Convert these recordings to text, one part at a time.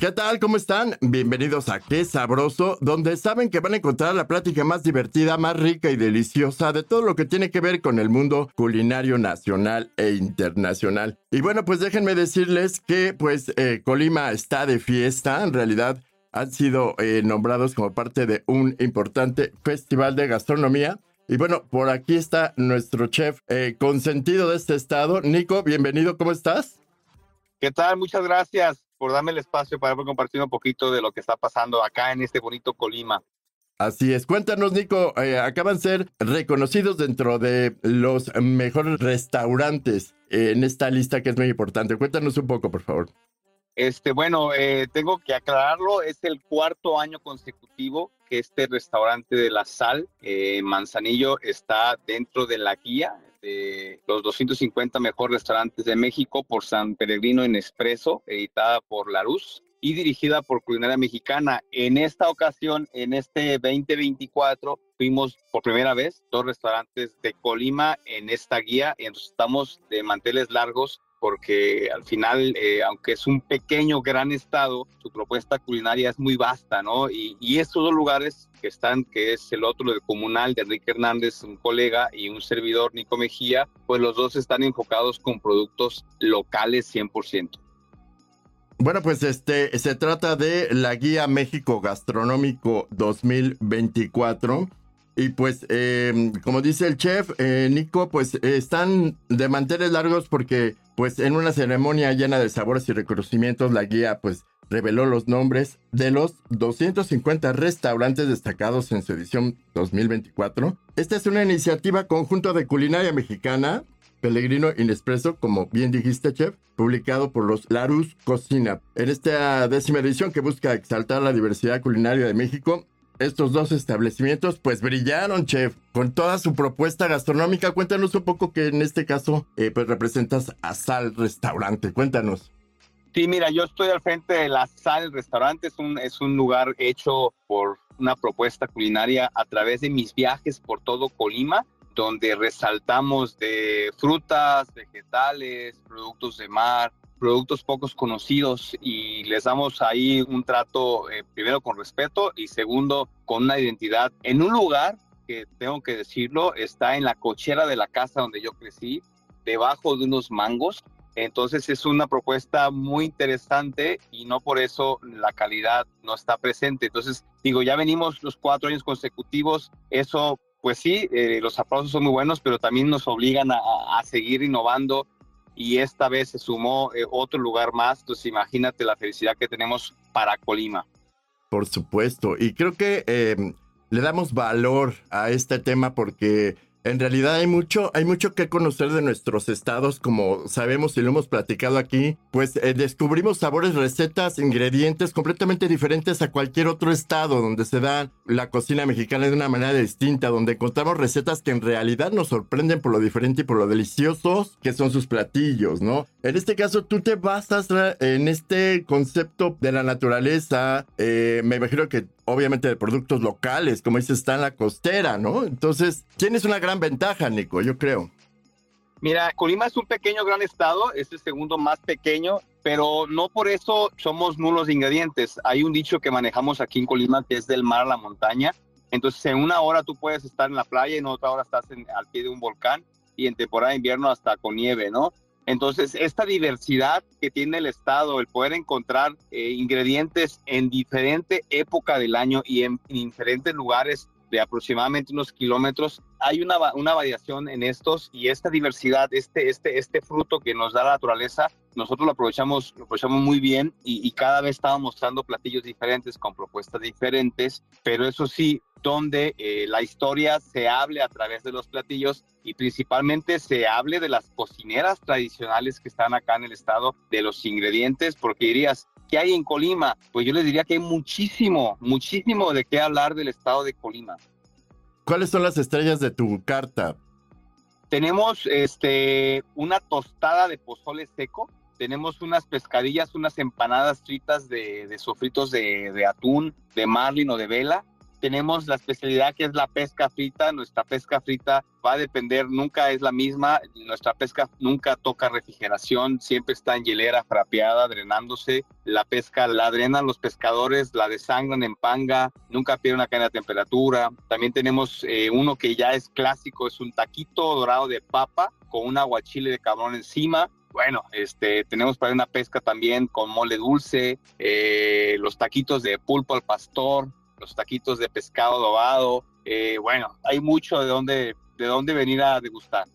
¿Qué tal? ¿Cómo están? Bienvenidos a Qué Sabroso, donde saben que van a encontrar la plática más divertida, más rica y deliciosa de todo lo que tiene que ver con el mundo culinario nacional e internacional. Y bueno, pues déjenme decirles que pues eh, Colima está de fiesta, en realidad han sido eh, nombrados como parte de un importante festival de gastronomía. Y bueno, por aquí está nuestro chef eh, consentido de este estado. Nico, bienvenido, ¿cómo estás? ¿Qué tal? Muchas gracias por darme el espacio para compartir un poquito de lo que está pasando acá en este bonito Colima. Así es. Cuéntanos, Nico, eh, acaban de ser reconocidos dentro de los mejores restaurantes en esta lista que es muy importante. Cuéntanos un poco, por favor. Este, bueno, eh, tengo que aclararlo, es el cuarto año consecutivo que este restaurante de La Sal, eh, Manzanillo, está dentro de la guía de los 250 mejores restaurantes de México por San Peregrino en Expreso, editada por Larus y dirigida por Culinaria Mexicana. En esta ocasión, en este 2024, fuimos por primera vez dos restaurantes de Colima en esta guía. Entonces estamos de manteles largos porque al final, eh, aunque es un pequeño, gran estado, su propuesta culinaria es muy vasta, ¿no? Y, estos dos lugares que están, que es el otro de comunal de Enrique Hernández, un colega, y un servidor, Nico Mejía, pues los dos están enfocados con productos locales 100%. Bueno, pues este se trata de la guía México Gastronómico 2024 y pues, eh, como dice el chef, eh, Nico, pues están de manteles largos porque, pues, en una ceremonia llena de sabores y reconocimientos, la guía, pues, reveló los nombres de los 250 restaurantes destacados en su edición 2024. Esta es una iniciativa conjunto de culinaria mexicana, Pellegrino Inespresso, como bien dijiste, chef, publicado por los Larus Cocina. En esta décima edición que busca exaltar la diversidad culinaria de México, estos dos establecimientos pues brillaron, chef, con toda su propuesta gastronómica. Cuéntanos un poco que en este caso eh, pues representas a Sal Restaurante. Cuéntanos. Sí, mira, yo estoy al frente de la Sal Restaurante. Es un, es un lugar hecho por una propuesta culinaria a través de mis viajes por todo Colima, donde resaltamos de frutas, vegetales, productos de mar, productos pocos conocidos y les damos ahí un trato eh, primero con respeto y segundo con una identidad. En un lugar que tengo que decirlo está en la cochera de la casa donde yo crecí debajo de unos mangos. Entonces es una propuesta muy interesante y no por eso la calidad no está presente. Entonces digo ya venimos los cuatro años consecutivos. Eso pues sí, eh, los aplausos son muy buenos, pero también nos obligan a, a seguir innovando y esta vez se sumó eh, otro lugar más, entonces imagínate la felicidad que tenemos para Colima. Por supuesto, y creo que eh, le damos valor a este tema porque en realidad hay mucho, hay mucho que conocer de nuestros estados, como sabemos y lo hemos platicado aquí, pues eh, descubrimos sabores, recetas, ingredientes completamente diferentes a cualquier otro estado donde se da la cocina mexicana de una manera distinta, donde encontramos recetas que en realidad nos sorprenden por lo diferente y por lo deliciosos que son sus platillos, ¿no? En este caso tú te basas en este concepto de la naturaleza, eh, me imagino que obviamente de productos locales, como dices, está en la costera, ¿no? Entonces, tienes una gran ventaja, Nico, yo creo. Mira, Colima es un pequeño gran estado, es el segundo más pequeño, pero no por eso somos nulos de ingredientes. Hay un dicho que manejamos aquí en Colima que es del mar a la montaña. Entonces, en una hora tú puedes estar en la playa en otra hora estás al pie de un volcán y en temporada de invierno hasta con nieve, ¿no? Entonces, esta diversidad que tiene el Estado, el poder encontrar eh, ingredientes en diferente época del año y en, en, diferentes lugares de aproximadamente unos kilómetros. Hay una, una variación en estos y esta diversidad, este, este, este fruto que nos da la naturaleza, nosotros lo aprovechamos, lo aprovechamos muy bien y, y cada vez estamos mostrando platillos diferentes con propuestas diferentes, pero eso sí, donde eh, la historia se hable a través de los platillos y principalmente se hable de las cocineras tradicionales que están acá en el estado, de los ingredientes, porque dirías, ¿qué hay en Colima? Pues yo les diría que hay muchísimo, muchísimo de qué hablar del estado de Colima. ¿Cuáles son las estrellas de tu carta? Tenemos este, una tostada de pozole seco, tenemos unas pescadillas, unas empanadas fritas de, de sofritos de, de atún, de marlin o de vela, tenemos la especialidad que es la pesca frita. Nuestra pesca frita va a depender, nunca es la misma. Nuestra pesca nunca toca refrigeración, siempre está en hielera frapeada, drenándose. La pesca la drenan los pescadores, la desangran en panga, nunca pierde una cadena de temperatura. También tenemos eh, uno que ya es clásico, es un taquito dorado de papa con un aguachile de cabrón encima bueno, este, tenemos para una pesca también con mole dulce, eh, los taquitos de pulpo al pastor, los taquitos de pescado adobado. Eh, bueno, hay mucho de dónde, de dónde venir a degustar.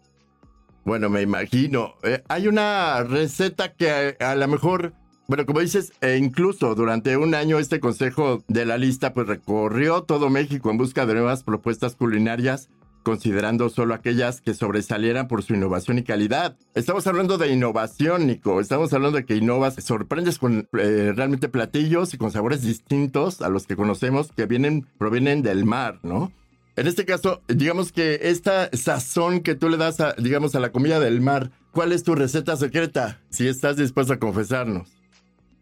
Bueno, me imagino. Eh, hay una receta que a, lo mejor, bueno, como dices, e incluso durante un año este consejo de la lista pues recorrió todo México en busca de nuevas propuestas culinarias considerando solo aquellas que sobresalieran por su innovación y calidad. Estamos hablando de innovación, Nico. Estamos hablando de que innovas, sorprendes con eh, realmente platillos y con sabores distintos a los que conocemos que vienen, provienen del mar, ¿no? En este caso, digamos que esta sazón que tú le das, a, digamos, a la comida del mar, ¿cuál es tu receta secreta? Si estás dispuesto a confesarnos.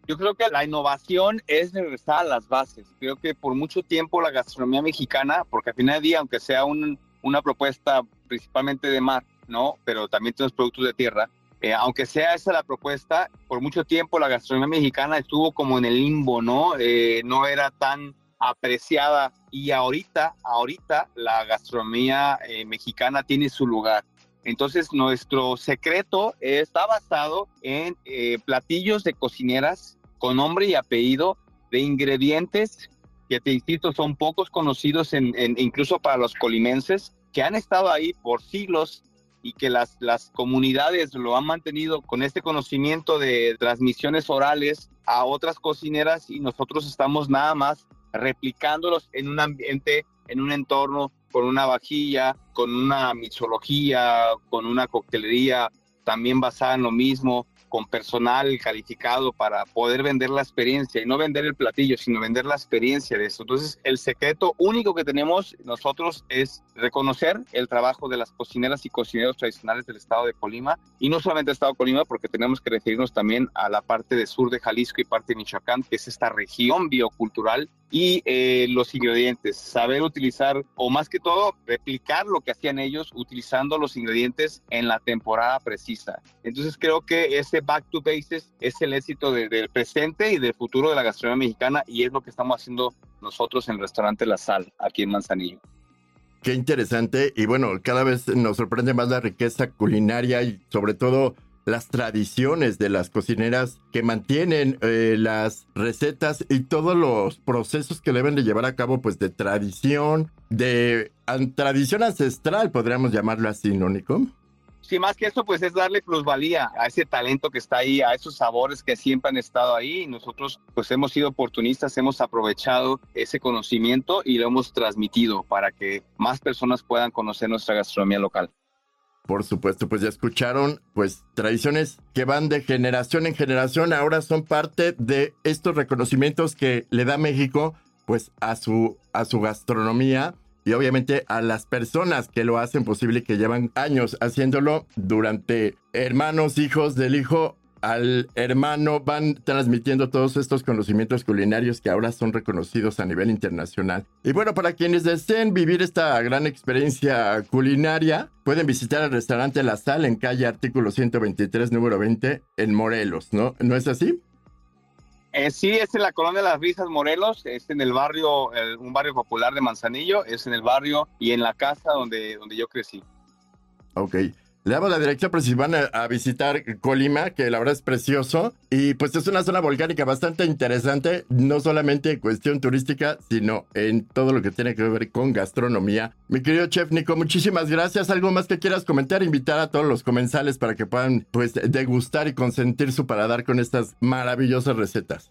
Yo creo que la innovación es regresar a las bases. Creo que por mucho tiempo la gastronomía mexicana, porque al final del día, aunque sea un, una propuesta principalmente de mar, ¿no? Pero también tenemos productos de tierra. Eh, aunque sea esa la propuesta, por mucho tiempo la gastronomía mexicana estuvo como en el limbo, ¿no? Eh, no era tan apreciada y ahorita, ahorita la gastronomía eh, mexicana tiene su lugar. Entonces nuestro secreto está basado en platillos de cocineras con nombre y apellido de ingredientes que te insisto son pocos conocidos incluso para los colimenses que han estado ahí por siglos y que las, las comunidades lo han mantenido con este conocimiento de transmisiones orales a otras cocineras y nosotros estamos nada más replicándolos en un ambiente, en un entorno, con una vajilla, con una mixología, con una coctelería también basada en lo mismo, con personal calificado para poder vender la experiencia y no vender el platillo, sino vender la experiencia de eso. Entonces, el secreto único que tenemos nosotros es reconocer el trabajo de las cocineras y cocineros tradicionales del estado de Colima y no solamente el estado de Colima, porque tenemos que referirnos también a la parte de sur de Jalisco y parte de Michoacán, que es esta región biocultural y eh, los ingredientes, saber utilizar o más que todo replicar lo que hacían ellos utilizando los ingredientes en la temporada precisa. Entonces creo que ese back to basics es el éxito de, del presente y del futuro de la gastronomía mexicana y es lo que estamos haciendo nosotros en el restaurante La Sal aquí en Manzanillo. Qué interesante y bueno, cada vez nos sorprende más la riqueza culinaria y sobre todo las tradiciones de las cocineras que mantienen eh, las recetas y todos los procesos que deben de llevar a cabo, pues de tradición, de tradición ancestral, podríamos llamarlo así, ¿no, Nico? Sí, más que eso, pues es darle plusvalía a ese talento que está ahí, a esos sabores que siempre han estado ahí. Y nosotros, pues hemos sido oportunistas, hemos aprovechado ese conocimiento y lo hemos transmitido para que más personas puedan conocer nuestra gastronomía local. Por supuesto, pues ya escucharon, pues tradiciones que van de generación en generación, ahora son parte de estos reconocimientos que le da México, pues a su, a su gastronomía y obviamente a las personas que lo hacen posible que llevan años haciéndolo durante hermanos, hijos del hijo al hermano van transmitiendo todos estos conocimientos culinarios que ahora son reconocidos a nivel internacional. Y bueno, para quienes deseen vivir esta gran experiencia culinaria, pueden visitar el restaurante La Sal en calle Artículo 123, número 20, en Morelos, ¿no? ¿No es así? Eh, sí, es en la colonia de las Risas Morelos, es en el barrio, un barrio popular de Manzanillo, es en el barrio y en la casa donde, donde yo crecí. Ok. Le damos la dirección por si van a, visitar Colima, que la verdad es precioso. Y pues es una zona volcánica bastante interesante, no solamente en cuestión turística, sino en todo lo que tiene que ver con gastronomía. Mi querido chef Nico, muchísimas gracias. ¿Algo más que quieras comentar? Invitar a todos los comensales para que puedan pues degustar y consentir su paladar con estas maravillosas recetas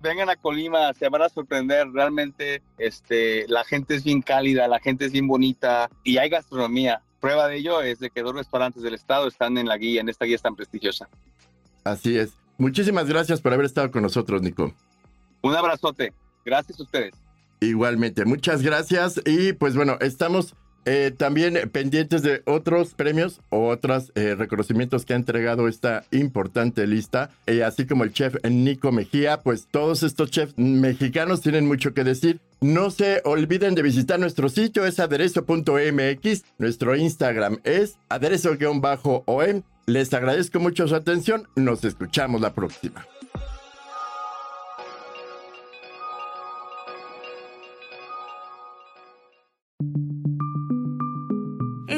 vengan a Colima, se van a sorprender. Realmente, este, la gente es bien cálida, la gente es bien bonita y hay gastronomía. Prueba de ello es de que dos restaurantes del estado están en la guía, en esta guía tan prestigiosa. Así es. Muchísimas gracias por haber estado con nosotros, Nico. Un abrazote. Gracias a ustedes. Igualmente, muchas gracias. Y pues bueno, estamos eh, también pendientes de otros premios o otros eh, reconocimientos que ha entregado esta importante lista, eh, así como el chef Nico Mejía, pues todos estos chefs mexicanos tienen mucho que decir. No se olviden de visitar nuestro sitio, es aderezo.mx, nuestro Instagram es aderezo-om. Les agradezco mucho su atención, nos escuchamos la próxima.